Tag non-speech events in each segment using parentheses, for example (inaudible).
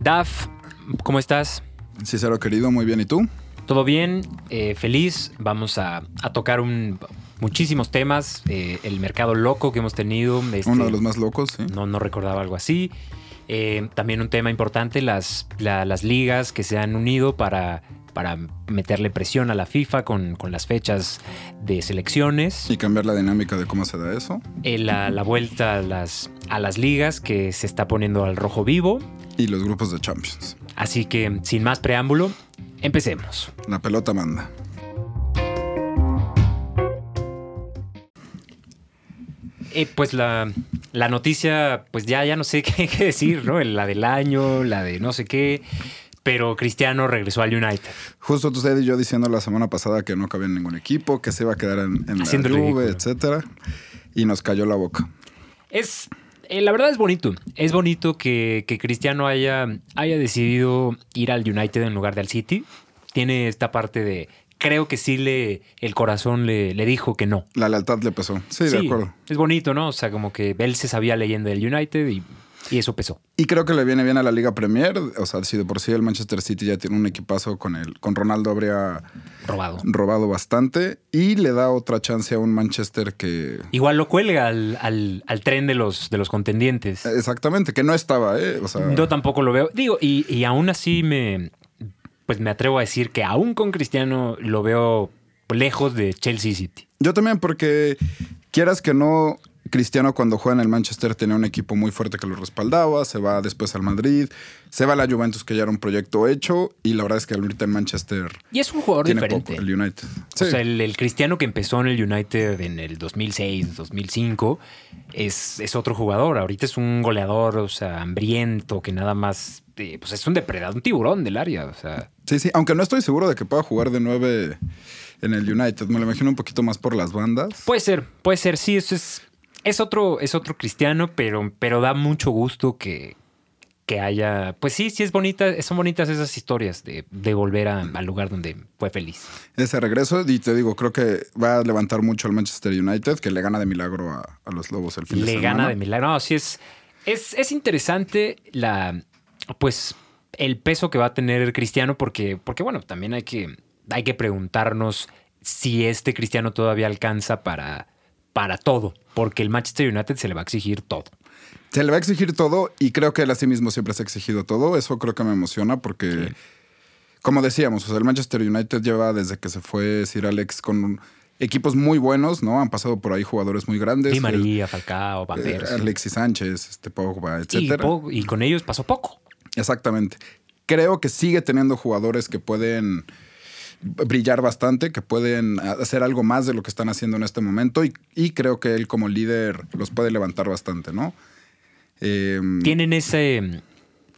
Daf, ¿cómo estás? Cicero querido, muy bien. ¿Y tú? ¿Todo bien? Eh, feliz. Vamos a, a tocar un, muchísimos temas. eh, el mercado loco que hemos tenido. este, Uno de los más locos, sí. no, no recordaba algo así. Eh, también un tema importante, las, la- las ligas que se han unido para, para meterle presión a la FIFA con, con las fechas de selecciones. Y cambiar la dinámica de cómo se da eso. Eh, la, la vuelta a las, a las ligas que se está poniendo al rojo vivo. Y los grupos de Champions. Así que, sin más preámbulo, empecemos. La pelota manda. Eh, pues la, la noticia, pues ya, ya no sé (laughs) qué, qué decir, ¿no? La del año, la de no sé qué. Pero Cristiano regresó al United. Justo usted y yo diciendo la semana pasada que no cabía en ningún equipo, que se iba a quedar en, en la Juve, etcétera. Y nos cayó la boca. Es, eh, la verdad es bonito. Es bonito que, que Cristiano haya, haya decidido ir al United en lugar de al City. Tiene esta parte de, creo que sí le, el corazón le, le dijo que no. La lealtad le pesó. Sí, de acuerdo. Es bonito, ¿no? O sea, como que él se sabía leyenda del United y, y eso pesó. Y creo que le viene bien a la Liga Premier. O sea, si de por sí el Manchester City ya tiene un equipazo con el, con Ronaldo habría Robado. robado bastante. Y le da otra chance a un Manchester que. Igual lo cuelga al, al- al tren de los, de los contendientes. Exactamente, que no estaba, ¿eh? O sea, Yo tampoco lo veo. Digo, y, y aún así me. Pues me atrevo a decir que aún con Cristiano lo veo lejos de Chelsea City. Yo también, porque quieras que no, Cristiano cuando juega en el Manchester tenía un equipo muy fuerte que lo respaldaba, se va después al Madrid, se va a la Juventus que ya era un proyecto hecho y la verdad es que ahorita en Manchester Y es un jugador tiene diferente. poco, el United. Sí, O sea, el, el Cristiano que empezó en el United en el 2006, 2005, es, es otro jugador. Ahorita es un goleador, o sea, hambriento, que nada más. eh, pues es un depredador, un tiburón del área. O sea, sí, sí, aunque no estoy seguro de que pueda jugar de nueve en el United, me lo imagino un poquito más por las bandas. puede ser, puede ser. Sí, eso es. Es otro, es otro cristiano, pero, pero da mucho gusto que, que haya. Pues sí, sí es bonita, son bonitas esas historias de, de volver a- al lugar donde fue feliz. Ese regreso, y te digo, creo que va a levantar mucho al Manchester United, que le gana de milagro a, a los Lobos el fin de Le semana. gana de milagro. No, sí es, es, es interesante la, pues, el peso que va a tener Cristiano, porque, porque bueno, también hay que, hay que preguntarnos si este Cristiano todavía alcanza para, para todo, porque el Manchester United se le va a exigir todo. Se le va a exigir todo y creo que él a sí mismo siempre se ha exigido todo. Eso creo que me emociona porque, como decíamos, o sea, el Manchester United lleva desde que se fue Sir Alex con equipos muy buenos, ¿no? Han pasado por ahí jugadores muy grandes. Di María, Falcao, Van eh. Alexis Sánchez, este Pogba, y, po- y con ellos pasó poco. Exactamente. Creo que sigue teniendo jugadores que pueden brillar bastante, que pueden hacer algo más de lo que están haciendo en este momento y, y creo que él como líder los puede levantar bastante, ¿no? Eh, Tienen ese,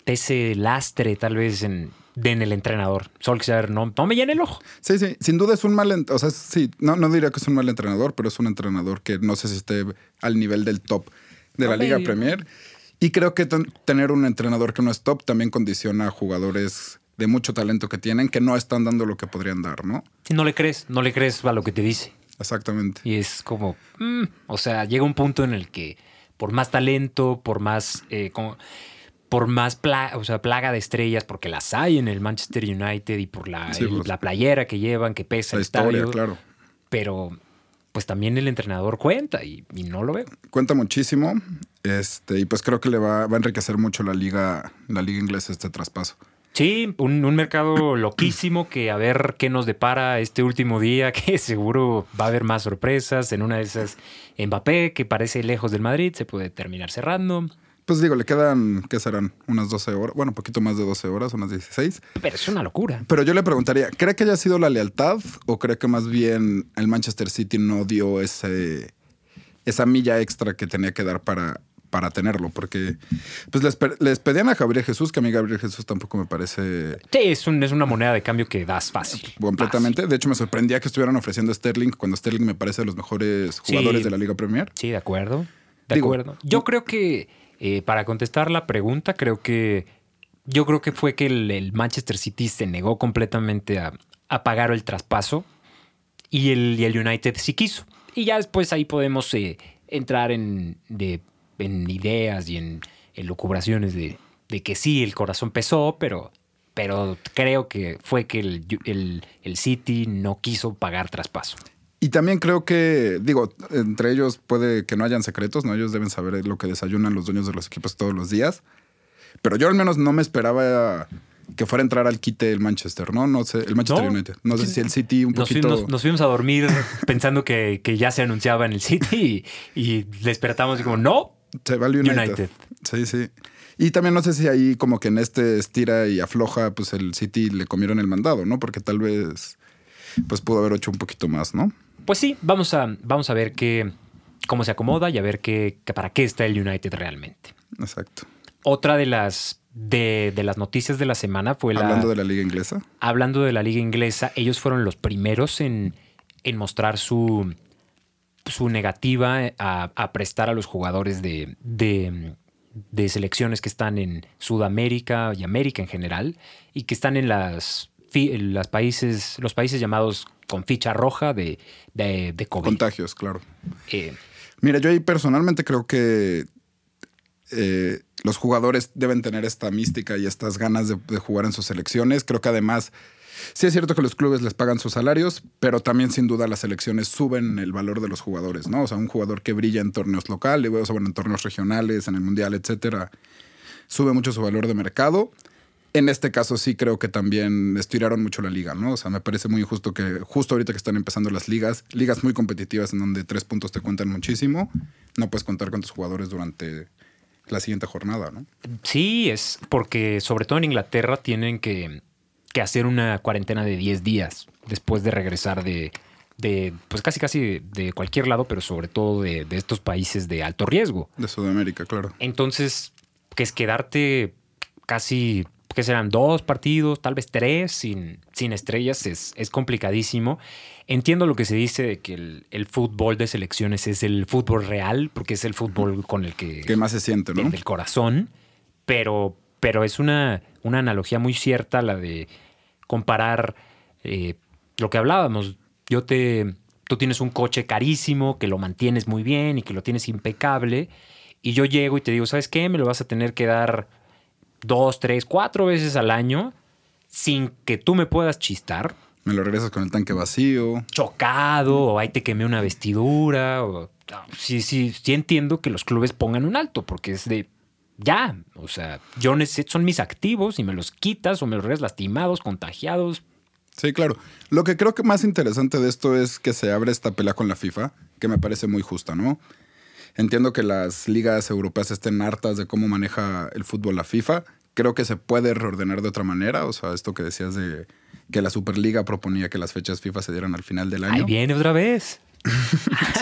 ese lastre tal vez en, en el entrenador. Solskjaer no, no me llena el ojo. Sí, sí, sin duda es un mal, o sea, sí, no, no diría que es un mal entrenador, pero es un entrenador que no sé si esté al nivel del top de la Liga. Premier. Y creo que ten- tener un entrenador que no es top también condiciona a jugadores de mucho talento que tienen que no están dando lo que podrían dar, ¿no? No le crees, no le crees a lo que te dice. Exactamente. Y es como, mm, o sea, llega un punto en el que por más talento, por más, eh, como- por más pla- o sea, plaga de estrellas, porque las hay en el Manchester United y por la, Sí, el- pues. la playera que llevan, que pesa La el historia, estadio, claro. pero pues también el entrenador cuenta y, y no lo veo. Cuenta muchísimo. Este, y pues creo que le va, va a enriquecer mucho la liga, la liga inglesa este traspaso. Sí, un, un mercado (clears throat) loquísimo que a ver qué nos depara este último día, (laughs) que seguro va a haber más sorpresas. En una de esas, Mbappé, que parece lejos del Madrid, se puede terminar cerrando. Pues digo, le quedan, ¿qué serán? Unas 12 horas, bueno, un poquito más de 12 horas, unas 16. Pero es una locura. Pero yo le preguntaría, ¿cree que haya sido la lealtad o cree que más bien el Manchester City no dio ese, esa milla extra que tenía que dar para, para tenerlo? Porque pues les, pe- les pedían a Gabriel Jesús, que a mí Gabriel Jesús tampoco me parece Sí, es, un- es una moneda de cambio que das fácil. completamente. De hecho, me sorprendía que estuvieran ofreciendo a Sterling cuando Sterling me parece de los mejores Sí. jugadores de la Liga Premier. Sí, de acuerdo. De Digo, acuerdo. Yo creo que, eh, para contestar la pregunta, creo que. Yo creo que fue que el, el Manchester City se negó completamente a, a pagar el traspaso y el, y el United sí quiso. Y ya después ahí podemos eh, entrar en, de- en ideas y en, en lucubraciones de, de que sí, el corazón pesó, pero, pero creo que fue que el, el, el City no quiso pagar traspaso. Y también creo que, digo, entre ellos puede que no hayan secretos, ¿no? Ellos deben saber lo que desayunan los dueños de los equipos todos los días. Pero yo al menos no me esperaba que fuera a entrar al quite el Manchester, ¿no? No sé, el Manchester No. United. No sé si el City un Nos poquito. fuimos, nos fuimos a dormir (laughs) pensando que, que ya se anunciaba en el City y, y despertamos y como, no, Se va al United. United. Sí, sí. Y también no sé si ahí como que en este estira y afloja, pues el City le comieron el mandado, ¿no? Porque tal vez pues pudo haber hecho un poquito más, ¿no? Pues sí, vamos a, vamos a ver qué, cómo se acomoda y a ver qué, para qué está el United realmente. Exacto. Otra de las, de, de las noticias de la semana fue la... Hablando de la liga inglesa. hablando de la liga inglesa, ellos fueron los primeros en, en mostrar su, su negativa a, a prestar a los jugadores de, de, de selecciones que están en Sudamérica y América en general y que están en las, fi- en las países, los países llamados con ficha roja de, de, de COVID. Contagios, claro. Eh, Mira, yo ahí personalmente creo que eh, los jugadores deben tener esta mística y estas ganas de, de jugar en sus selecciones. Creo que además, sí es cierto que los clubes les pagan sus salarios, pero también sin duda las selecciones suben el valor de los jugadores, ¿no? O sea, un jugador que brilla en torneos locales, bueno, en torneos regionales, en el mundial, etcétera, sube mucho su valor de mercado. En este caso sí creo que también estiraron mucho la liga, ¿no? O sea, me parece muy injusto que justo ahorita que están empezando las ligas, ligas muy competitivas en donde tres puntos te cuentan muchísimo, no puedes contar con tus jugadores durante la siguiente jornada, ¿no? Sí, es porque sobre todo en Inglaterra tienen que, que hacer una cuarentena de 10 días después de regresar de, de, pues casi casi de cualquier lado, pero sobre todo de, de estos países de alto riesgo. De Sudamérica, claro. Entonces, que es quedarte casi, que serán dos partidos, tal vez tres, sin, sin estrellas, es, es complicadísimo. Entiendo lo que se dice de que el, el fútbol de selecciones es el fútbol real, porque es el fútbol con el que ¿Qué más se siente, no? del corazón, pero, pero es una, una analogía muy cierta la de comparar eh, lo que hablábamos. Yo te, tú tienes un coche carísimo que lo mantienes muy bien y que lo tienes impecable, y yo llego y te digo, ¿sabes qué? Me lo vas a tener que dar dos, tres, cuatro veces al año sin que tú me puedas chistar, Me lo regresas con el tanque vacío. chocado, o ahí te quemé una vestidura, o sí, sí, sí entiendo que los clubes pongan un alto, porque es de ya, o sea, yo necesito, son mis activos y me los quitas o me los regresas lastimados, contagiados. Sí, claro. Lo que creo que más interesante de esto es que se abre esta pelea con la FIFA, que me parece muy justa, ¿no? Entiendo que las ligas europeas estén hartas de cómo maneja el fútbol la FIFA. Creo que se puede reordenar de otra manera. O sea, esto que decías de que la Superliga proponía que las fechas FIFA se dieran al final del año. Ahí viene otra vez. (laughs)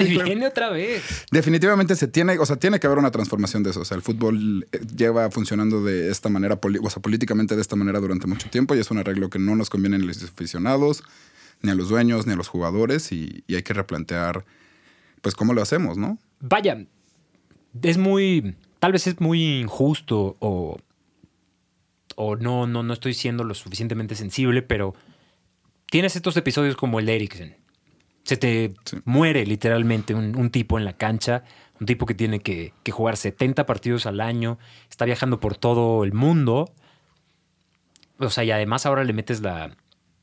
Claro. viene otra vez. Definitivamente se tiene, o sea, tiene que haber una transformación de eso. O sea, el fútbol eh, lleva funcionando de esta manera, o sea, políticamente de esta manera durante mucho tiempo y es un arreglo que no nos conviene ni a los aficionados, ni a los dueños, ni a los jugadores y, y hay que replantear, pues, cómo lo hacemos, ¿no? Vaya, es muy, tal vez es muy injusto o, o no, no, no estoy siendo lo suficientemente sensible, pero tienes estos episodios como el de. Se te Sí. muere literalmente un, un tipo en la cancha, un tipo que tiene que, que jugar 70 partidos al año, está viajando por todo el mundo. O sea, y además ahora le metes la,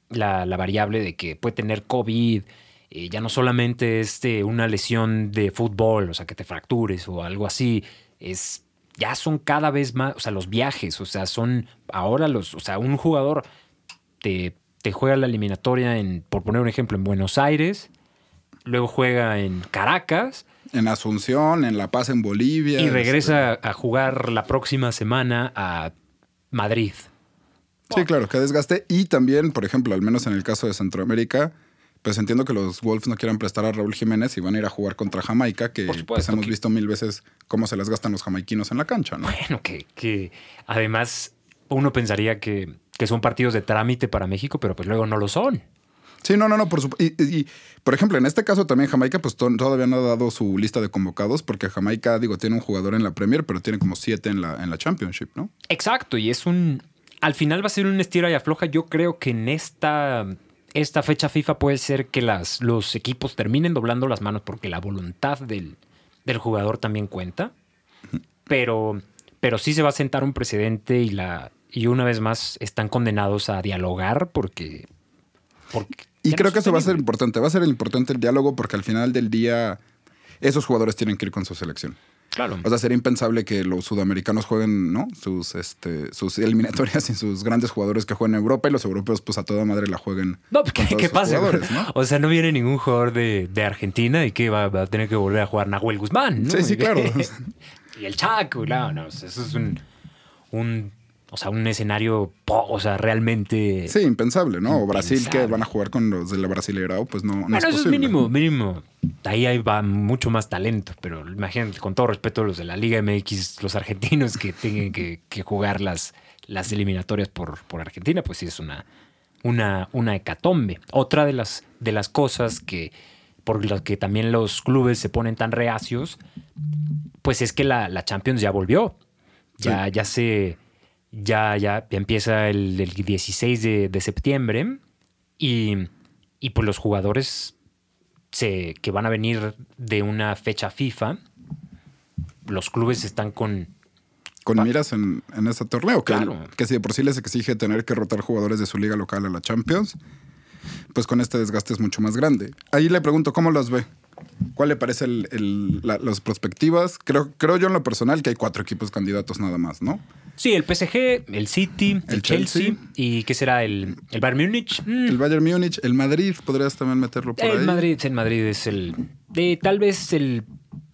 la, la variable de que puede tener COVID. eh, ya no solamente es de una lesión de fútbol, o sea, que te fractures o algo así. Es. Ya son cada vez más. O sea, los viajes. O sea, son. Ahora los. O sea, un jugador te, te juega la eliminatoria en, por poner un ejemplo, en Buenos Aires. Luego juega en Caracas En Asunción, en La Paz, en Bolivia. y regresa a jugar la próxima semana a Madrid. este, Sí, claro, que desgaste. Y también, por ejemplo, al menos en el caso de Centroamérica, pues entiendo que los Wolves no quieran prestar a Raúl Jiménez y van a ir a jugar contra Jamaica, que Por pues, supuesto hemos que- visto mil veces cómo se las gastan los jamaiquinos en la cancha, ¿no? Bueno, que, que además uno pensaría que, que son partidos de trámite para México, pero pues luego no lo son. Sí, no, no, no, por supuesto. Y, y, por ejemplo, en este caso también Jamaica, pues to- todavía no ha dado su lista de convocados, porque Jamaica, digo, tiene un jugador en la Premier, pero tiene como siete en la, en la Championship, ¿no? Exacto, y es un. Al final va a ser un estira y afloja. Yo creo que en esta, esta fecha FIFA puede ser que las, los equipos terminen doblando las manos porque la voluntad del, del jugador también cuenta. Pero, pero sí se va a sentar un precedente y la y una vez más están condenados a dialogar porque, porque Y no creo que eso va a ser importante. Va a ser importante el diálogo porque al final del día esos jugadores tienen que ir con su selección. Claro. O sea, sería impensable que los sudamericanos jueguen, ¿no? Sus, este, sus eliminatorias y sus grandes jugadores que jueguen en Europa y los europeos, pues a toda madre la jueguen. no, ¿qué, qué pasa? ¿no? O sea, no viene ningún jugador de, de Argentina y que va, va a tener que volver a jugar Nahuel Guzmán. ¿no? Sí, sí, claro. (laughs) y el Chaco, no, no, eso es un, un, o sea, un escenario, o sea, realmente. Sí, impensable, ¿no? O Brasil que van a jugar con los de la Brasileirao, pues no, no Bueno, es eso es mínimo, mínimo. Ahí hay va mucho más talento, pero imagínate, con todo respeto los de la Liga MX, los argentinos que que, que jugar las, las eliminatorias por, por Argentina, pues sí es una, una, una hecatombe. Otra de las, de las cosas que por las que también los clubes se ponen tan reacios, pues es que la, la Champions ya volvió. Ya, ya se. Ya, ya empieza el, el 16 de, de septiembre. Y, y pues los jugadores se, que van a venir de una fecha FIFA, los clubes están con. Con miras en, en este torneo, que, Claro. que si de por sí les exige tener que rotar jugadores de su liga local a la Champions, pues con este desgaste es mucho más grande. Ahí le pregunto, ¿cómo las ve? ¿Cuál le parece el- el- la- las perspectivas? Creo, creo yo en lo personal que hay cuatro equipos candidatos nada más, ¿no? Sí, el PSG, el City, el, El Chelsea, Chelsea. y ¿qué será? El, el Bayern Múnich. Mm, El Bayern Múnich, el Madrid, podrías también meterlo por el ahí. Madrid, el Madrid es el. De, tal vez el,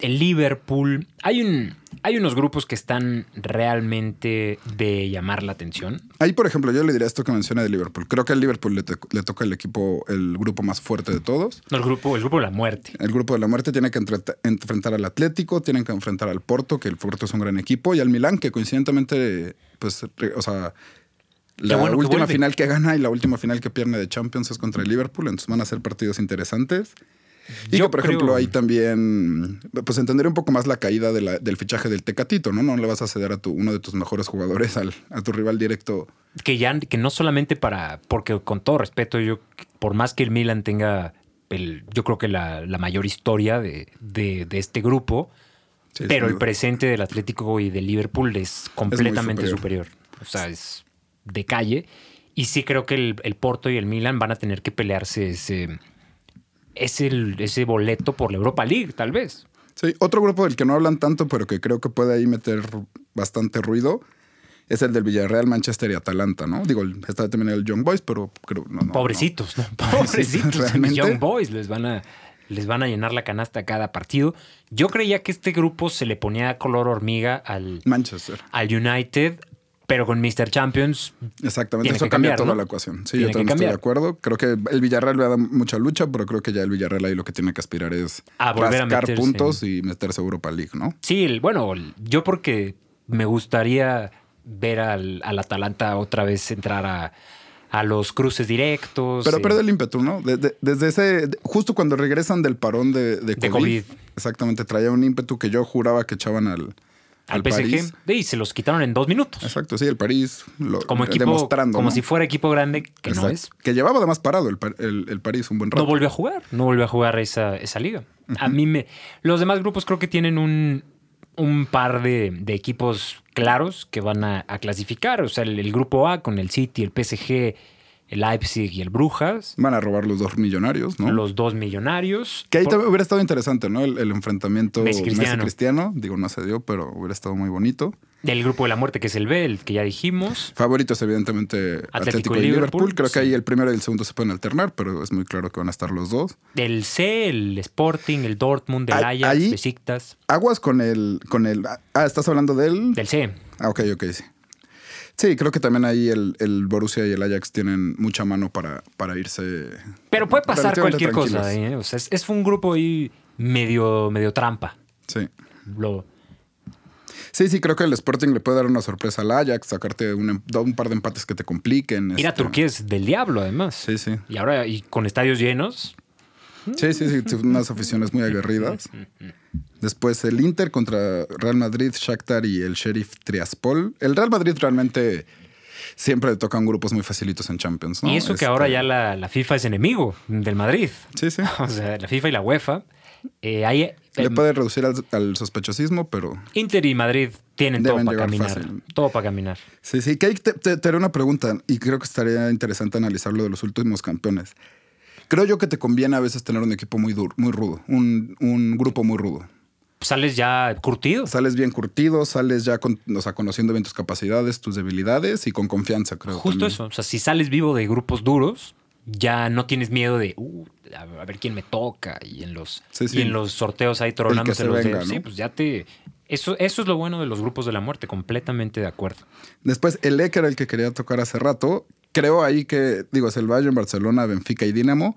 el Liverpool. Hay un. Hay unos grupos que están realmente de llamar la atención. Ahí, por ejemplo, yo le diría esto que menciona de Liverpool. Creo que al Liverpool le, te- le toca el equipo, el grupo más fuerte de todos. No, el grupo, el grupo de la muerte. El grupo de la muerte tiene que entre- enfrentar al Atlético, tienen que enfrentar al Porto, que el Porto es un gran equipo, y al Milán, que coincidentemente, pues, o sea, la bueno última final que gana y la última final que pierde de Champions es contra el Liverpool, entonces van a ser partidos interesantes. Y Yo que, por creo- ejemplo, ahí también, pues entender un poco más la caída de la- del fichaje del Tecatito, ¿no? No le vas a ceder a tu, uno de tus mejores jugadores al, a tu rival directo. que ya que no solamente para porque con todo respeto yo por más que el Milan tenga el, yo creo que la, la mayor historia de, de- de este grupo Sí, pero el presente del Atlético y del Liverpool es completamente superior. superior. o sea es de calle y sí creo que el, el Porto y el Milan van a tener que pelearse ese ese, ese boleto por la Europa League tal vez Sí, otro grupo del que no hablan tanto, pero que creo que puede ahí meter bastante ruido, es el del Villarreal, Manchester y Atalanta, ¿no? Digo, está también el Young Boys, pero creo no, no, Pobrecitos, ¿no? (laughs) Pobrecitos, (laughs) realmente. Young Boys les van a les van a llenar la canasta a cada partido. Yo creía que este grupo se le ponía color hormiga al. Manchester. al United, pero con Mr. Champions Exactamente, Tiene eso que cambia cambiar, toda ¿no? la ecuación. Sí, Tiene yo también estoy de acuerdo. Creo que el Villarreal le da mucha lucha, pero creo que ya el Villarreal ahí lo que tiene que aspirar es A volver a meterse. puntos y meterse a Europa League, ¿no? Sí, bueno, yo porque me gustaría ver al, al Atalanta otra vez entrar a, a los cruces directos. Pero eh, pierde el ímpetu, ¿no? De- de- desde ese, de- justo cuando regresan del parón de, de, De COVID, COVID. exactamente, traía un ímpetu que yo juraba que echaban al, al PSG. París. Y se los quitaron en dos minutos. Exacto, sí, el París lo, Como equipo, demostrando. como ¿no? si fuera equipo grande, que no es. Que llevaba además parado el, el- el París un buen rato. No volvió a jugar, no volvió a jugar esa, esa liga. A mí me. Los demás grupos creo que tienen un, un par de, de equipos claros que van a, a clasificar. O sea, el, el grupo A con el City, el PSG, el Leipzig y el Brujas. Van a robar los dos millonarios, ¿no? Los dos millonarios. Que ahí Por- también hubiera estado interesante, ¿no? El, el enfrentamiento Messi-Cristiano. Messi-Cristiano. Digo, no se dio, pero hubiera estado muy bonito. Del grupo de la muerte, que es el B, el que ya dijimos. Favoritos, evidentemente, Atlético, y Liverpool. Creo que ahí el primero y el segundo se pueden alternar, pero es muy claro que van a estar los dos. Del C, el Sporting, el Dortmund, el Ahí- Ajax, Besiktas. Aguas con el, con el. Ah, ¿estás hablando de él? Del C. Ah, ok, ok, sí. Sí, creo que también ahí el, el Borussia y el Ajax tienen mucha mano para, para irse. Pero puede pasar cualquier cosa. ¿eh? O sea, es, es un grupo ahí medio, medio trampa. Sí. Lo, Sí, sí, creo que el Sporting le puede dar una sorpresa al Ajax, sacarte un, em- un par de empates que te compliquen. ir a este. Turquía es del diablo, además. Sí, sí. Y ahora, y con estadios llenos, Sí, sí, sí, sí, unas aficiones muy aguerridas. (laughs) Después el Inter contra Real Madrid, Shakhtar y el Sheriff Triaspol. El Real Madrid realmente siempre le tocan grupos muy facilitos en Champions, ¿no? y eso que Este, ahora ya la, la FIFA es enemigo del Madrid. Sí, sí. (laughs) O sea, la FIFA y la UEFA. Eh, hay, Le puede reducir al, al sospechosismo, pero Inter y Madrid tienen todo para caminar. fácil. Todo para caminar. Sí, sí. Kate, te, te- te haré una pregunta y creo que estaría interesante analizar lo de los últimos campeones. Creo yo que te conviene a veces tener un equipo muy duro, muy rudo, un, un grupo muy rudo. Sales ya curtido. Sales bien curtido, sales ya con, o sea, conociendo bien tus capacidades, tus debilidades y con confianza, creo. Justo también. eso. O sea, si sales vivo de grupos duros, ya no tienes miedo de "Uh, a ver quién me toca. Y en los, Sí, sí. Y en los sorteos ahí tronándose se los dedos. ¿no? Sí, pues ya te. Eso, eso es lo bueno de los grupos de la muerte, completamente de acuerdo. Después, el E, que era el que quería tocar hace rato. Creo ahí que, digo, es el Bayern, Barcelona, Benfica y Dinamo.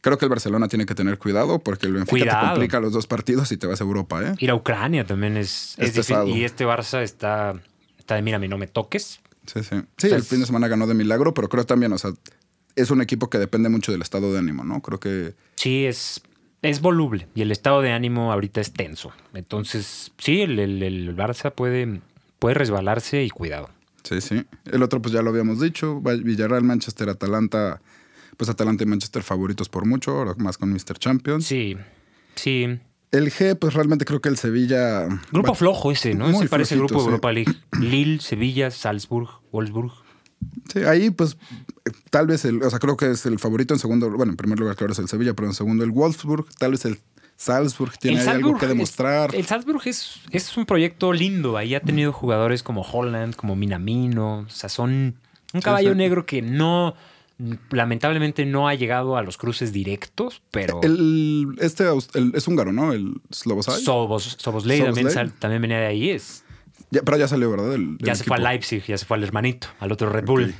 Creo que el Barcelona tiene que tener cuidado porque el Benfica Cuidado. te complica los dos partidos y te vas a Europa, ¿eh? Ir a Ucrania también es, es Es difícil. Y este Barça está, está de mírame, no me toques. Sí, sí. Sí, el fin de semana ganó de milagro, pero creo también, o sea, es un equipo que depende mucho del estado de ánimo, ¿no? Creo que Sí, es, es voluble y el estado de ánimo ahorita es tenso. Entonces, sí, el, el- el Barça puede, puede resbalarse y cuidado. sí, sí. El otro, pues ya lo habíamos dicho, Villarreal, Manchester, Atalanta, pues Atalanta y Manchester favoritos por mucho, ahora más con Mr. Champions. Sí, sí. El G, pues realmente creo que el Sevilla... Grupo va- flojo ese, ¿no? Muy Ese parece el grupo de sí. Europa League. Lille, Sevilla, Salzburg, Wolfsburg. Sí, ahí pues tal vez el, o sea, creo que es el favorito en segundo, bueno, en primer lugar claro es el Sevilla, pero en segundo el Wolfsburg, tal vez el Salzburg tiene El ahí algo que es- demostrar. el Salzburg es, es un proyecto lindo. Ahí ha tenido jugadores como Holland, como Minamino. O sea, son un caballo sí. negro que no, lamentablemente no ha llegado a los cruces directos, pero El, este el- es húngaro, ¿no? El Slobosai. Sobos, Soboslay también, venía de ahí. Es, Ya, pero ya salió, ¿verdad? Del- ya se fue a. Leipzig, ya se fue al hermanito, al otro Red Bull.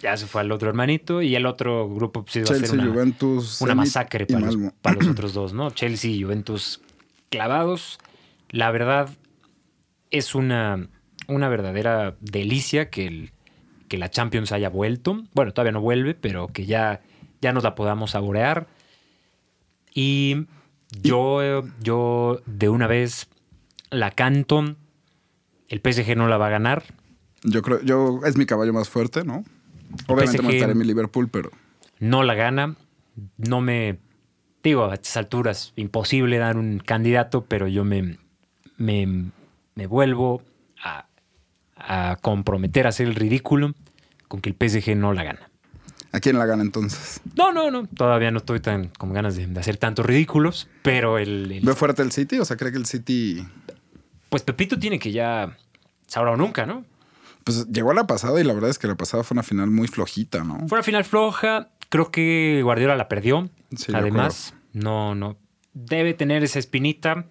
Ya se fue al otro hermanito y el otro grupo pues, iba a ser una, Juventus, una masacre para los, para los (clears throat) otros dos, ¿no? Chelsea y Juventus clavados. La verdad es una, una verdadera delicia que, el, que la Champions haya vuelto. Bueno, todavía no vuelve, pero que ya, ya nos la podamos saborear. Y yo, yo de una vez la canto. El PSG no la va a ganar. Yo creo, yo es mi caballo más fuerte, ¿no? Obviamente me estaré en mi Liverpool, pero no la gana. No me. Digo, a estas alturas, imposible dar un candidato, pero yo me, me, me vuelvo a, a comprometer a hacer el ridículo con que el PSG no la gana. ¿a quién la gana entonces? No, no, no. Todavía no estoy tan con ganas de, de hacer tantos ridículos, pero el, el- ¿Ve fuerte el City? O sea, ¿cree que el City Pues Pepito tiene que ya. Ahora o nunca, ¿no? pues llegó a la pasada y la verdad es que la pasada fue una final muy flojita, ¿no? Fue una final floja. Creo que Guardiola la perdió. Sí, de Además, no, no. Debe tener esa espinita.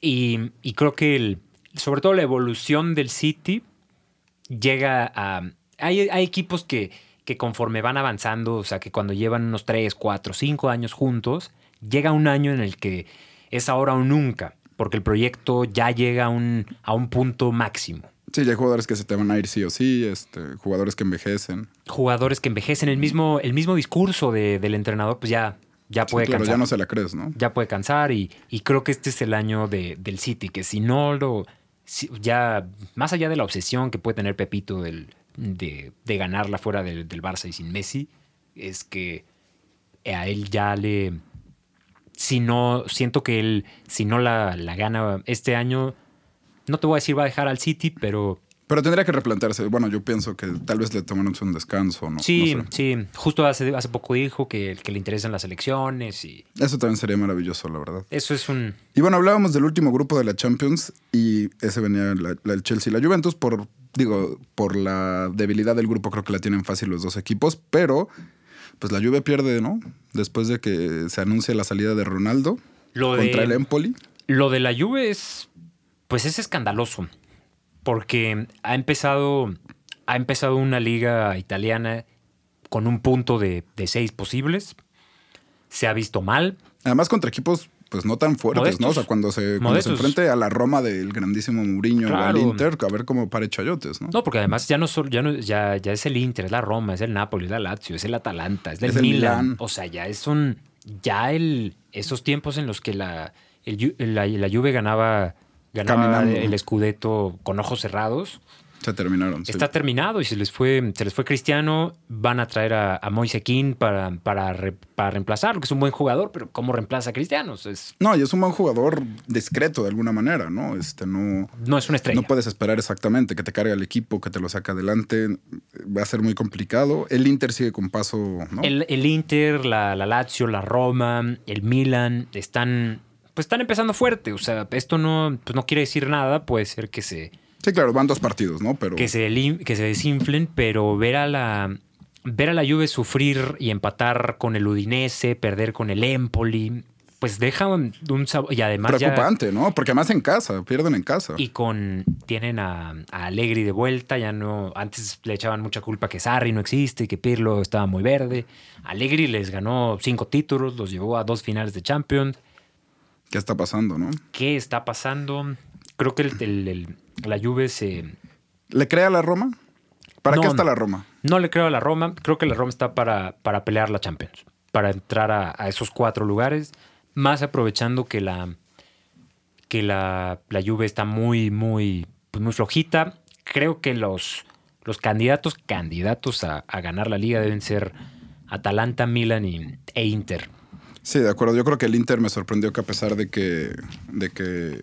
Y, y creo que el, sobre todo la evolución del City llega a. Hay, hay equipos que, que conforme van avanzando, o sea, que cuando llevan unos 3, 4, 5 años juntos, llega un año en el que es ahora o nunca, porque el proyecto ya llega a un, a un punto máximo. Sí, ya hay jugadores que se te van a ir sí o sí, este, jugadores que envejecen. jugadores que envejecen el mismo, el mismo discurso de- del entrenador, pues ya, ya Sí, puede claro, cansar. ya no se la crees, ¿no? Ya puede cansar y, y creo que este es el año de- del City, que si no lo... ya, más allá de la obsesión que puede tener Pepito de, de ganarla fuera del, del Barça y sin Messi, es que a él ya le... Si no, siento que él, si no la, la gana este año, no te voy a decir va a dejar al City, pero Pero tendría que replantearse. Bueno, yo pienso que tal vez le tomaron un descanso, ¿no? Sí, No sé. sí. Justo hace, hace poco dijo que, que le interesan las elecciones y Eso también sería maravilloso, la verdad. eso es un... Y bueno, hablábamos del último grupo de la Champions y ese venía la, la- el Chelsea y la Juventus por, digo, por la debilidad del grupo creo que la tienen fácil los dos equipos, pero pues la Juve pierde, ¿no? Después de que se anuncia la salida de Ronaldo Lo contra de, el Empoli. lo de la Juve es... Pues es escandaloso. Porque ha empezado... Ha empezado una liga italiana con un punto de, de seis posibles. Se ha visto mal. Además contra equipos pues no tan fuertes, Modestos. ¿no? O sea, cuando se, cuando se enfrente a la Roma del grandísimo Mourinho o al. Inter, a ver cómo pare chayotes, ¿no? No, porque además ya no solo, ya no, ya, ya es el Inter, es la Roma, es el Napoli, es la Lazio, es el Atalanta, es el Es el Milan. O sea, ya es un, ya el, esos tiempos en los que la, el la, la Juve ganaba, ganaba Caminando. el Scudetto con ojos cerrados, Se terminaron. sí. está terminado y se les fue, se les fue Cristiano. Van a traer a, a Moise Kean para, para, re- para reemplazarlo, que es un buen jugador, pero ¿cómo reemplaza a Cristiano? Es- No, y es un buen jugador discreto de alguna manera, ¿no? Este, no, no es una estrella. no puedes esperar exactamente que te cargue el equipo, que te lo saque adelante. Va a ser muy complicado. El Inter sigue con paso, ¿no? El, el Inter, la, la Lazio, la Roma, el Milan están, pues están empezando fuerte. O sea, esto no, pues no quiere decir nada. Puede ser que se, Sí, claro, van dos partidos, ¿no? Pero que se, que se desinflen, pero ver a la ver a la Juve sufrir y empatar con el Udinese, perder con el Empoli, pues deja un, un sabor y además ya- preocupante, ¿no? Porque además en casa, pierden en casa. y con tienen a, a Allegri de vuelta, ya no antes le echaban mucha culpa que Sarri no existe y que Pirlo estaba muy verde. Allegri les ganó cinco títulos, los llevó a dos finales de Champions. ¿Qué está pasando, no? ¿Qué está pasando? Creo que el- el- el- la Juve se ¿Le crea a la Roma? ¿Para No, qué está la Roma? No le creo a la Roma. Creo que la Roma está para, para pelear la Champions. Para entrar a, a esos cuatro lugares. Más aprovechando que la, que la, la Juve está muy, muy, pues muy flojita. Creo que los, los candidatos, candidatos a, a ganar la liga deben ser Atalanta, Milan y, e Inter. Sí, de acuerdo. Yo creo que el Inter me sorprendió que a pesar de que, de que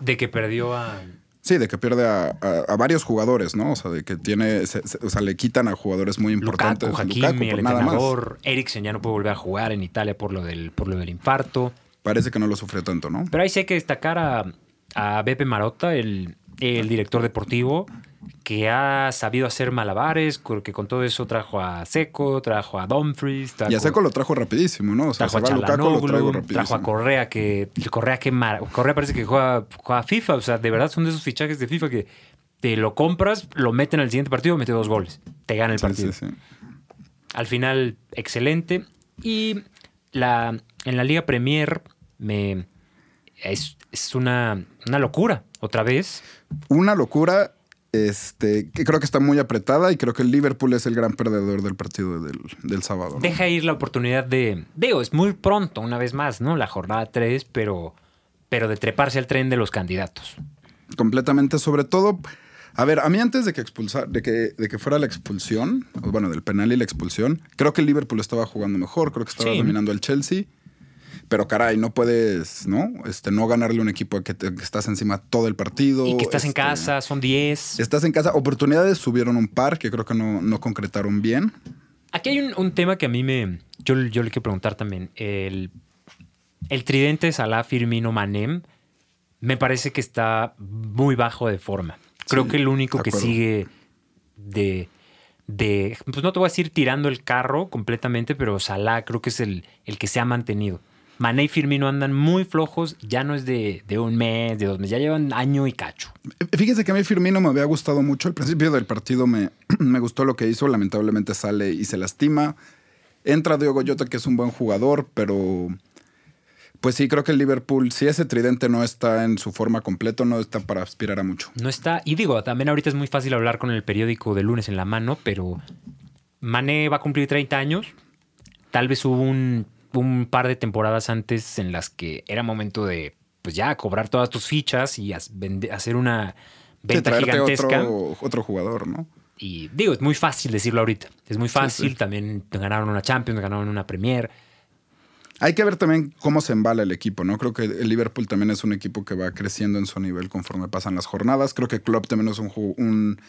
De que perdió a. Sí, de que pierde a, a- a varios jugadores, ¿no? O sea, de que tiene, se- se- o sea, le quitan a jugadores muy importantes. Lukaku, Lukaku, Hakimi, el por nada más. entrenador. Eriksen ya no puede volver a jugar en Italia por lo del, por lo del infarto. Parece que no lo sufrió tanto, ¿no? Pero ahí sí hay que destacar a, a Beppe Marotta, el, el director deportivo, que ha sabido hacer malabares, que con todo eso trajo a Seco, trajo a Dumfries, trajo, Y a Seco lo trajo rapidísimo, ¿no? O sea, trajo a lo Chalanoglu, trajo a Correa, que Correa, que mar- Correa parece que juega, juega FIFA, o sea, de verdad son de esos fichajes de FIFA que te lo compras, lo meten al siguiente partido, mete dos goles, te gana el Sí, partido. sí, sí. Al final, excelente. Y la, en la Liga Premier me, es, es una, una locura, otra vez. Una locura, este, que creo que está muy apretada y creo que el Liverpool es el gran perdedor del partido del, del sábado. ¿no? Deja ir la oportunidad de... Digo, es muy pronto, una vez más, ¿no? La jornada 3, pero, pero de treparse al tren de los candidatos. Completamente, sobre todo. A ver, a mí antes de que expulsar, de que, de que fuera la expulsión, bueno, del penal y la expulsión, creo que el Liverpool estaba jugando mejor, creo que estaba Sí. dominando al Chelsea. Pero caray, no puedes, ¿no? Este, no ganarle a un equipo que, te- que estás encima todo el partido. Y que estás en este, casa, son 10. Estás en casa. Oportunidades subieron un par que creo que no, no concretaron bien. Aquí hay un, un tema que a mí me... Yo, yo le quiero preguntar también. El, el tridente Salah, Firmino, Manem, me parece que está muy bajo de forma. Creo Sí, que el único que sigue de, de... Pues no te voy a decir tirando el carro completamente, pero Salah creo que es el, el que se ha mantenido. Mané y Firmino andan muy flojos, ya no es de, de un mes, de dos meses, ya llevan año y cacho. Fíjese que a mí Firmino me había gustado mucho. Al principio del partido me, (clears throat) me gustó lo que hizo. Lamentablemente sale y se lastima. Entra Diogo Jota, que es un buen jugador, pero pues sí, creo que el Liverpool, si ese tridente no está en su forma completo, no está para aspirar a mucho. No está. Y digo, también ahorita es muy fácil hablar con el periódico de lunes en la mano, pero Mané va a cumplir 30 años. Tal vez hubo un, un par de temporadas antes en las que era momento de, pues ya, cobrar todas tus fichas y hacer una venta gigantesca. otro, otro jugador, ¿no? Y digo, es muy fácil decirlo ahorita. Es muy fácil. sí. También ganaron una Champions, ganaron una Premier. Hay que ver también cómo se embala el equipo, ¿no? Creo que el Liverpool también es un equipo que va creciendo en su nivel conforme pasan las jornadas. Creo que Klopp también es un, un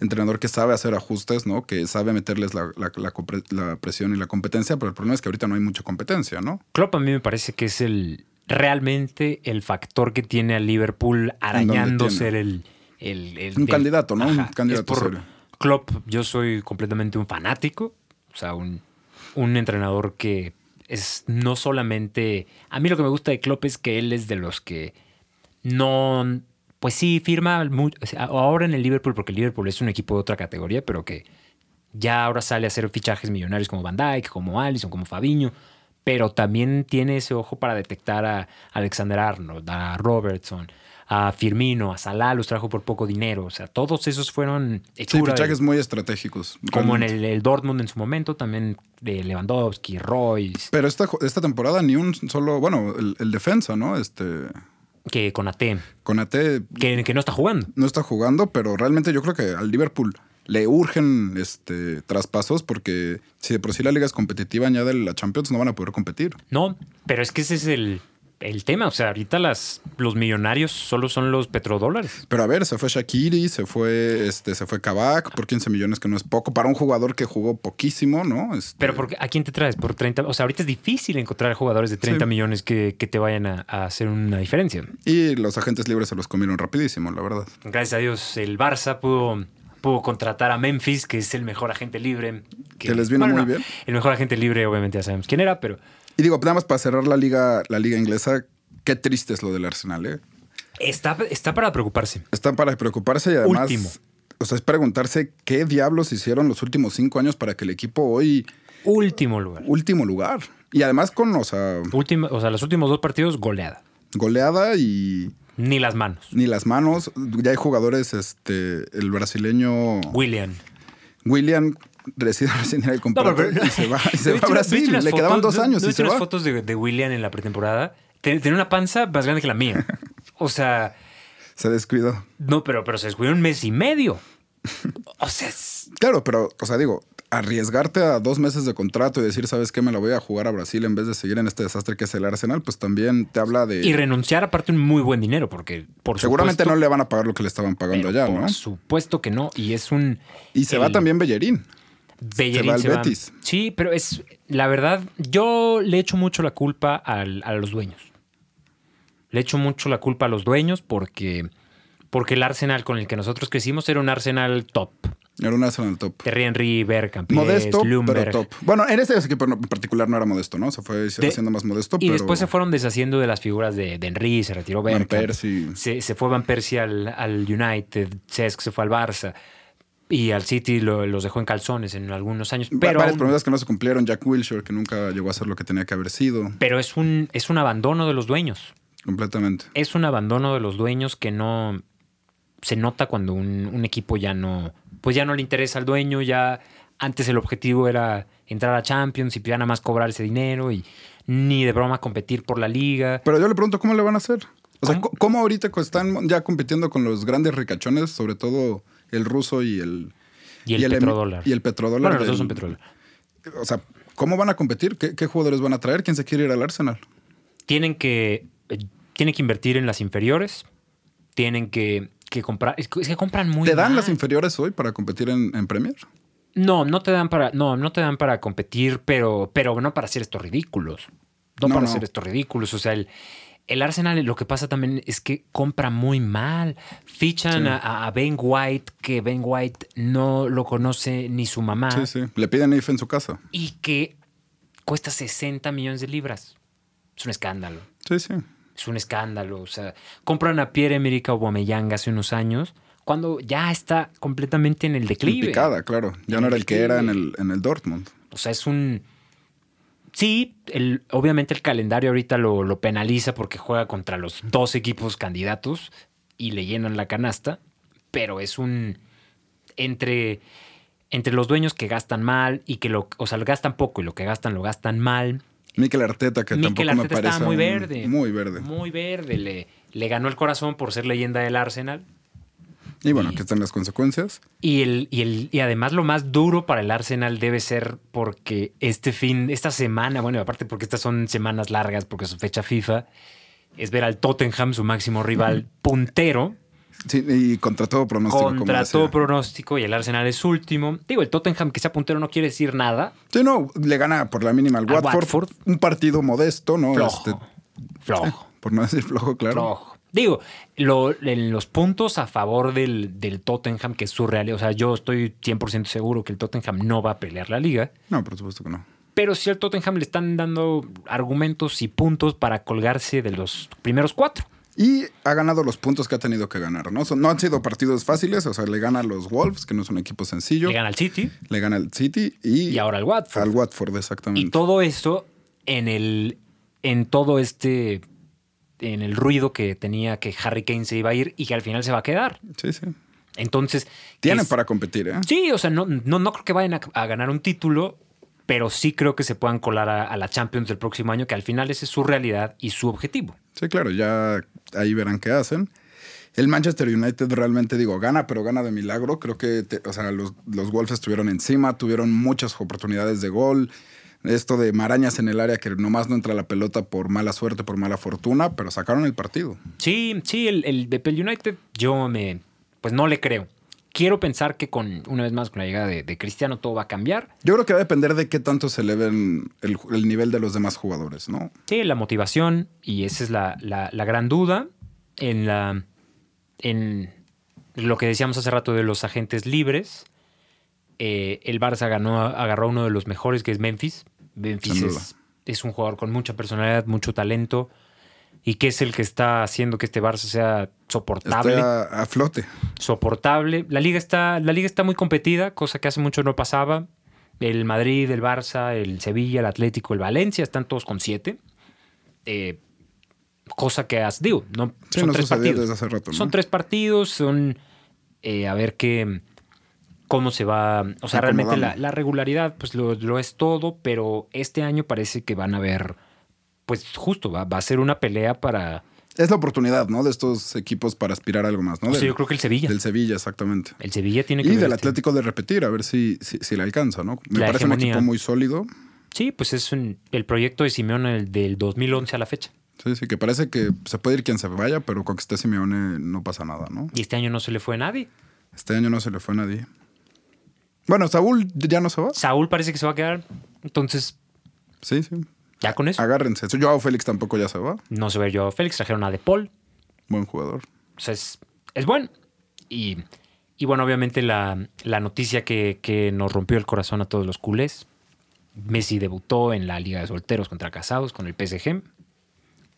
entrenador que sabe hacer ajustes, ¿no? Que sabe meterles la, la- la compre- la presión y la competencia, pero el problema es que ahorita no hay mucha competencia, ¿no? Klopp a mí me parece que es el realmente el factor que tiene al Liverpool arañándose tiene? el, el, el- Un del- candidato, ¿no? Un candidato por serio. Klopp, yo soy completamente un fanático, o sea, un, un entrenador que es no solamente... A mí lo que me gusta de Klopp es que él es de los que no... Pues sí, firma mu- o sea, ahora en el Liverpool, porque el Liverpool es un equipo de otra categoría, pero que ya ahora sale a hacer fichajes millonarios como Van Dijk, como Allison, como Fabiño, pero también tiene ese ojo para detectar a Alexander Arnold, a Robertson, a Firmino, a Salah, los trajo por poco dinero. O sea, todos esos fueron Sí, fichajes muy estratégicos. como en el, el Dortmund en su momento, también de Lewandowski, Royce. Pero esta, esta temporada ni un solo, bueno, el, el defensa, ¿no? Este, Que con AT, Conate que, que no está jugando. no está jugando, pero realmente yo creo que al Liverpool le urgen este, traspasos porque si de por sí la liga es competitiva, añade la Champions, no van a poder competir. No, pero es que ese es el, el tema. O sea, ahorita las, los millonarios solo son los petrodólares. Pero a ver, se fue Shakiri, se fue, este, se fue Kabak por 15 millones, que no es poco, para un jugador que jugó poquísimo, ¿no? Este, Pero porque, ¿a quién te traes? Por 30. O sea, ahorita es difícil encontrar jugadores de 30 Sí. millones que, que te vayan a, a hacer una diferencia. Y los agentes libres se los comieron rapidísimo, la verdad. Gracias a Dios, el Barça pudo, pudo contratar a Memphis, que es el mejor agente libre. Que les vino muy bien. El mejor agente libre, obviamente, ya sabemos quién era, pero Y digo, nada más para cerrar la liga, la liga inglesa, qué triste es lo del Arsenal, ¿eh? está, está para preocuparse. Están para preocuparse y además. Último. O sea, es preguntarse qué diablos hicieron los últimos cinco años para que el equipo hoy, Último lugar. último lugar. Y además con, o sea, Último, o sea, los últimos dos partidos, goleada. goleada y Ni las manos. ni las manos. Ya hay jugadores, este, el brasileño William. William decide (laughs) rescindir el contrato y se va, y se va a Brasil. Le quedaban dos años ¿No y viste se unas va. fotos de, de William en la pretemporada? Ten- Tenía una panza más grande que la mía. O sea, (laughs) Se descuidó. no, pero, pero se descuidó un mes y medio. O sea, es- Claro, pero, o sea, digo, arriesgarte a dos meses de contrato y decir, ¿sabes qué? Me la voy a jugar a Brasil en vez de seguir en este desastre que es el Arsenal, pues también te habla de... y renunciar aparte un muy buen dinero, porque por Seguramente supuesto, no le van a pagar lo que le estaban pagando allá, por ¿no? supuesto que no. Y es un. Y se va también Bellerín. Bellerín va se va. Betis. Sí, pero es. La verdad, yo le echo mucho la culpa al- a los dueños. Le echo mucho la culpa a los dueños porque. Porque el Arsenal con el que nosotros crecimos era un Arsenal top. Era un Arsenal top. Terry Henry, Bergkamp, Modesto, pero top. Bueno, en ese equipo en particular no era modesto, ¿no? Se fue De- haciendo más modesto, Y pero... después se fueron deshaciendo de las figuras de, de Henry, se retiró Van Bergkamp. Persie. Se, se fue Van Persie al, al United, Cesc se fue al Barça y al City lo- los dejó en calzones en algunos años. Pero, varias aún- promesas que no se cumplieron. Jack Wilshere, que nunca llegó a ser lo que tenía que haber sido. pero es, un, es un abandono de los dueños. Completamente. Es un abandono de los dueños que no se nota cuando un, un equipo ya no, pues ya no le interesa al dueño, ya antes el objetivo era entrar a Champions y ya nada más cobrar ese dinero y ni de broma competir por la liga. Pero yo le pregunto, ¿cómo le van a hacer? O sea, ¿Cómo? ¿cómo, cómo ahorita están ya compitiendo con los grandes ricachones, sobre todo el ruso y el... Y el emi- petrodólar. Y el petrodólar. Bueno, los dos son petróleo. O sea, ¿cómo van a competir? ¿Qué, qué jugadores van a traer? ¿Quién se quiere ir al Arsenal? Tienen que, eh, tienen que invertir en las inferiores, tienen que, que comprar, es que, es que compran muy ¿Te dan mal. las inferiores hoy para competir en, en Premier? No, no te dan para, no, no te dan para competir, pero, pero no para hacer estos ridículos. No, No, para no. hacer estos ridículos. O sea, el, el Arsenal lo que pasa también es que compra muy mal. Fichan Sí. a, a Ben White, que Ben White no lo conoce ni su mamá. Sí, sí. Le piden IFE en su casa. Y que cuesta 60 millones de libras. Es un escándalo. Sí, sí. Es un escándalo. O sea, compran a Pierre-Emerick Aubameyang hace unos años cuando ya está completamente en el declive. picada, claro. Ya En no era el que era en el, en el Dortmund. O sea, es un... Sí, el, obviamente el calendario ahorita lo, lo penaliza porque juega contra los dos equipos candidatos y le llenan la canasta, pero es un... Entre, entre los dueños que gastan mal y que lo... O sea, lo gastan poco y lo que gastan lo gastan mal. Mikel Arteta, que Mikel tampoco me Arteta parece estaba muy verde. Muy verde. Muy verde. Le, le ganó el corazón por ser leyenda del Arsenal. Y bueno, Y- aquí están las consecuencias. Y, el, y, el, y además lo más duro para el Arsenal debe ser porque este fin, esta semana, bueno, aparte porque estas son semanas largas, porque es fecha FIFA, es ver al Tottenham, su máximo rival, puntero, Sí, y contra todo pronóstico. contra todo pronóstico, y el Arsenal es último. Digo, el Tottenham que sea puntero no quiere decir nada. Sí, no, le gana por la mínima al, Al Watford, Watford. Un partido modesto, ¿no? Flojo. Este, flojo. (laughs) por no decir flojo, claro. Flojo. Digo, lo- en los puntos a favor del, del Tottenham, que es surreal, o sea, yo estoy 100% seguro que el Tottenham no va a pelear la liga. No, por supuesto que no. Pero si al Tottenham le están dando argumentos y puntos para colgarse de los primeros cuatro. Y ha ganado los puntos que ha tenido que ganar, ¿no? No han sido partidos fáciles, o sea, le gana a los Wolves, que no es un equipo sencillo. Le gana al City Le gana al City y, y ahora al Watford. al Watford, exactamente. y todo esto en el en todo este en el ruido que tenía que Harry Kane se iba a ir y que al final se va a quedar. Sí, sí. Entonces, Tienen es- para competir, ¿eh? Sí, o sea, no, no, no creo que vayan a, a ganar un título, pero sí creo que se puedan colar a, a la Champions del próximo año, que al final esa es su realidad y su objetivo. Sí, claro, ya ahí verán qué hacen. El Manchester United realmente, digo, gana, pero gana de milagro. Creo que, te- o sea, los, los Wolves estuvieron encima, tuvieron muchas oportunidades de gol. Esto de marañas en el área que nomás no entra la pelota por mala suerte, por mala fortuna, pero sacaron el partido. Sí, sí, el, el, el United yo me, pues no le creo. Quiero pensar que con, una vez más, con la llegada de, de Cristiano todo va a cambiar. Yo creo que va a depender de qué tanto se eleven el, el nivel de los demás jugadores, ¿no? Sí, la motivación, y esa es la, la- la gran duda en, la, en lo que decíamos hace rato de los agentes libres. Eh, el Barça ganó, agarró a uno de los mejores, que es Memphis. Memphis es, es un jugador con mucha personalidad, mucho talento, y que es el que está haciendo que este Barça sea soportable. Está a, a flote. soportable. La liga está, la liga está muy competida, cosa que hace mucho no pasaba. El Madrid, el Barça, el Sevilla, el Atlético, el Valencia están todos con siete. Eh, cosa que has, digo, no, Sí, son no tres partidos. desde hace rato, ¿no? Son tres partidos, son eh, a ver qué cómo se va. O sea, realmente la, la regularidad, pues lo, lo es todo, pero este año parece que van a ver, pues justo, va, va a ser una pelea para. Es la oportunidad, ¿no? De estos equipos para aspirar a algo más, ¿no? o sea, Del- yo creo que el Sevilla. Del Sevilla, exactamente. el Sevilla tiene que Y ver del este- Atlético de repetir, a ver si, si, si le alcanza, ¿no? Me La parece un equipo muy sólido. Sí, pues es un- el proyecto de Simeone el del 2011 a la fecha. Sí, sí, que parece que se puede ir quien se vaya, pero con que esté Simeone no pasa nada, ¿no? Y este año no se le fue a nadie. Este año no se le fue a nadie. Bueno, Saúl ya no se va. Saúl parece que se va a quedar. Entonces, Sí, sí. ya con eso. Agárrense. Joao Félix tampoco ya se va. No se ve yo a Félix, trajeron a De Paul. Buen jugador. O sea, es, es bueno. Y, y bueno, obviamente la, la noticia que, que nos rompió el corazón a todos los culés. Messi debutó en la Liga de Solteros contra Casados con el PSG.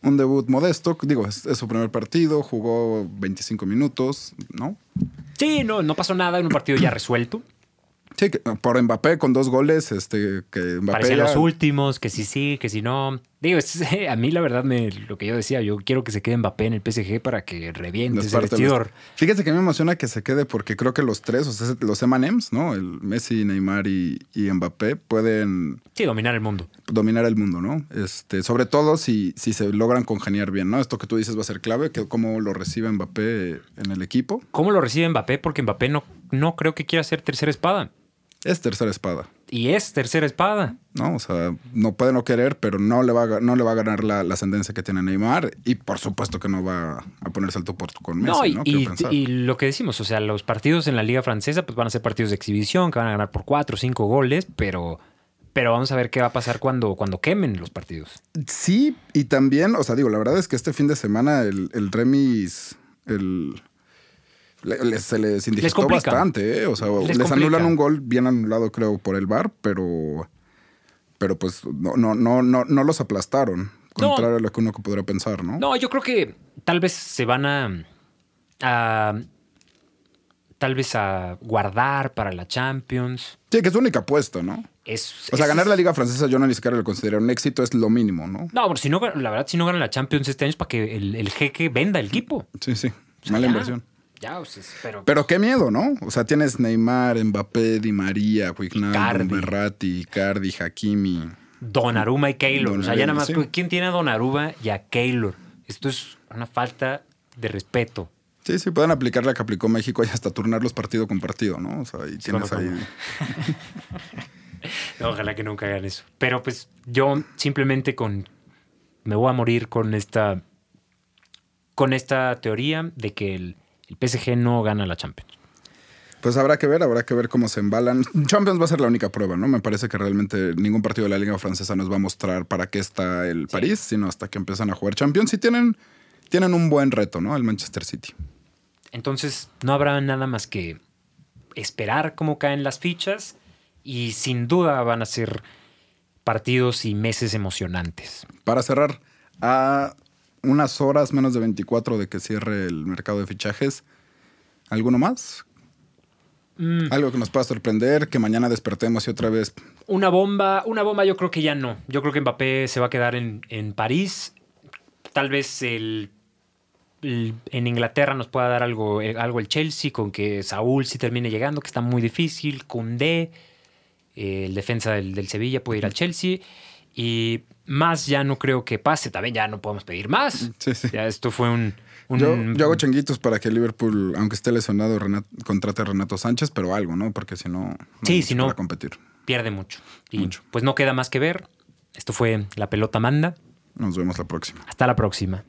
Un debut modesto. Digo, es, es su primer partido. Jugó 25 minutos, ¿no? Sí, no, no pasó nada en un partido ya resuelto. Sí, que- por Mbappé con dos goles, este, que Mbappé Parecían ya- los últimos, que sí, sí, que si no. Digo, es- (laughs) a mí la verdad, me, lo que yo decía, yo quiero que se quede Mbappé en el PSG para que reviente ese parte los- vestidor. Fíjate que me emociona que se quede porque creo que los tres, o sea, los M&M's, ¿no? El Messi, Neymar y, y Mbappé pueden Sí, dominar el mundo. dominar el mundo, ¿no? Este, sobre todo si, si se logran congeniar bien, ¿no? Esto que tú dices va a ser clave, que cómo lo recibe Mbappé en el equipo. ¿Cómo lo recibe Mbappé? Porque Mbappé no, no creo que quiera ser tercera espada. Es tercera espada, Y es tercera espada. ¿no? O sea, no puede no querer, pero no le va a, no le va a ganar la, la ascendencia que tiene Neymar y por supuesto que no va a ponerse al tú por con Messi, no, ¿no? y, Quiero y- lo que decimos, o sea, los partidos en la Liga Francesa pues van a ser partidos de exhibición, que van a ganar por cuatro o cinco goles, pero, pero vamos a ver qué va a pasar cuando, cuando quemen los partidos. Sí, y también, o sea, digo, la verdad es que este fin de semana el, el Remis, el... se les indigestó bastante, ¿eh? O sea, Les anulan un gol bien anulado, creo, por el VAR, pero... Pero pues no, no, no, no, no los aplastaron. No. Contrario a lo que uno podría pensar, ¿no? No, yo creo que tal vez se van a, a- tal vez a guardar para la Champions. Sí, que es su única apuesta, ¿no? Es, O sea, es- ganar la Liga Francesa yo no ni siquiera lo considero un éxito, es lo mínimo, ¿no? No, pero si no, la verdad, si no ganan la Champions este año es para que el, el jeque venda el equipo. Sí, sí, O sea, mala ya. inversión. Ya, o sea, pero, Pero qué miedo, ¿no? O sea, tienes Neymar, Mbappé, Di María. Wijnaldum, Berratti, Icardi, Hakimi. Donnarumma y Keylor. o sea, ya nada más, sí. ¿quién tiene a Donnarumma y a Keylor? Esto es una falta de respeto. Sí, sí, pueden aplicar la que aplicó México y hasta turnarlos partido con partido, ¿no? O sea, y tienes ahí. (laughs) Ojalá que nunca hagan eso. Pero pues yo simplemente con. Me voy a morir con esta. Con esta teoría de que el, el PSG no gana la Champions. Pues habrá que ver, habrá que ver cómo se embalan. Champions va a ser la única prueba, ¿no? Me parece que realmente ningún partido de la Liga Francesa nos va a mostrar para qué está el París, sino hasta que empiezan a jugar Champions y tienen, tienen un buen reto, ¿no? El Manchester City. Entonces no habrá nada más que esperar cómo caen las fichas y sin duda van a ser partidos y meses emocionantes. Para cerrar, a unas horas, menos de 24 de que cierre el mercado de fichajes, ¿alguno más? Mm, Algo que nos pueda sorprender, que mañana despertemos y otra vez. Una bomba, una bomba yo creo que ya no. Yo creo que Mbappé se va a quedar en, en París. Tal vez el, el- en Inglaterra nos pueda dar algo, eh, algo el Chelsea con que Saúl sí termine llegando, que está muy difícil. Koundé. eh, el defensa del, del Sevilla puede ir al Chelsea. Y más ya no creo que pase. También ya no podemos pedir más. Sí, sí. Ya esto fue un. un- Yo, yo hago changuitos para que Liverpool, aunque esté lesionado, Renat- contrate a Renato Sánchez, pero algo, ¿no? Porque si no, no Sí, si no- para competir. pierde mucho. Y Mucho. pues no queda más que ver. Esto fue La Pelota Manda. Nos vemos la próxima. Hasta la próxima.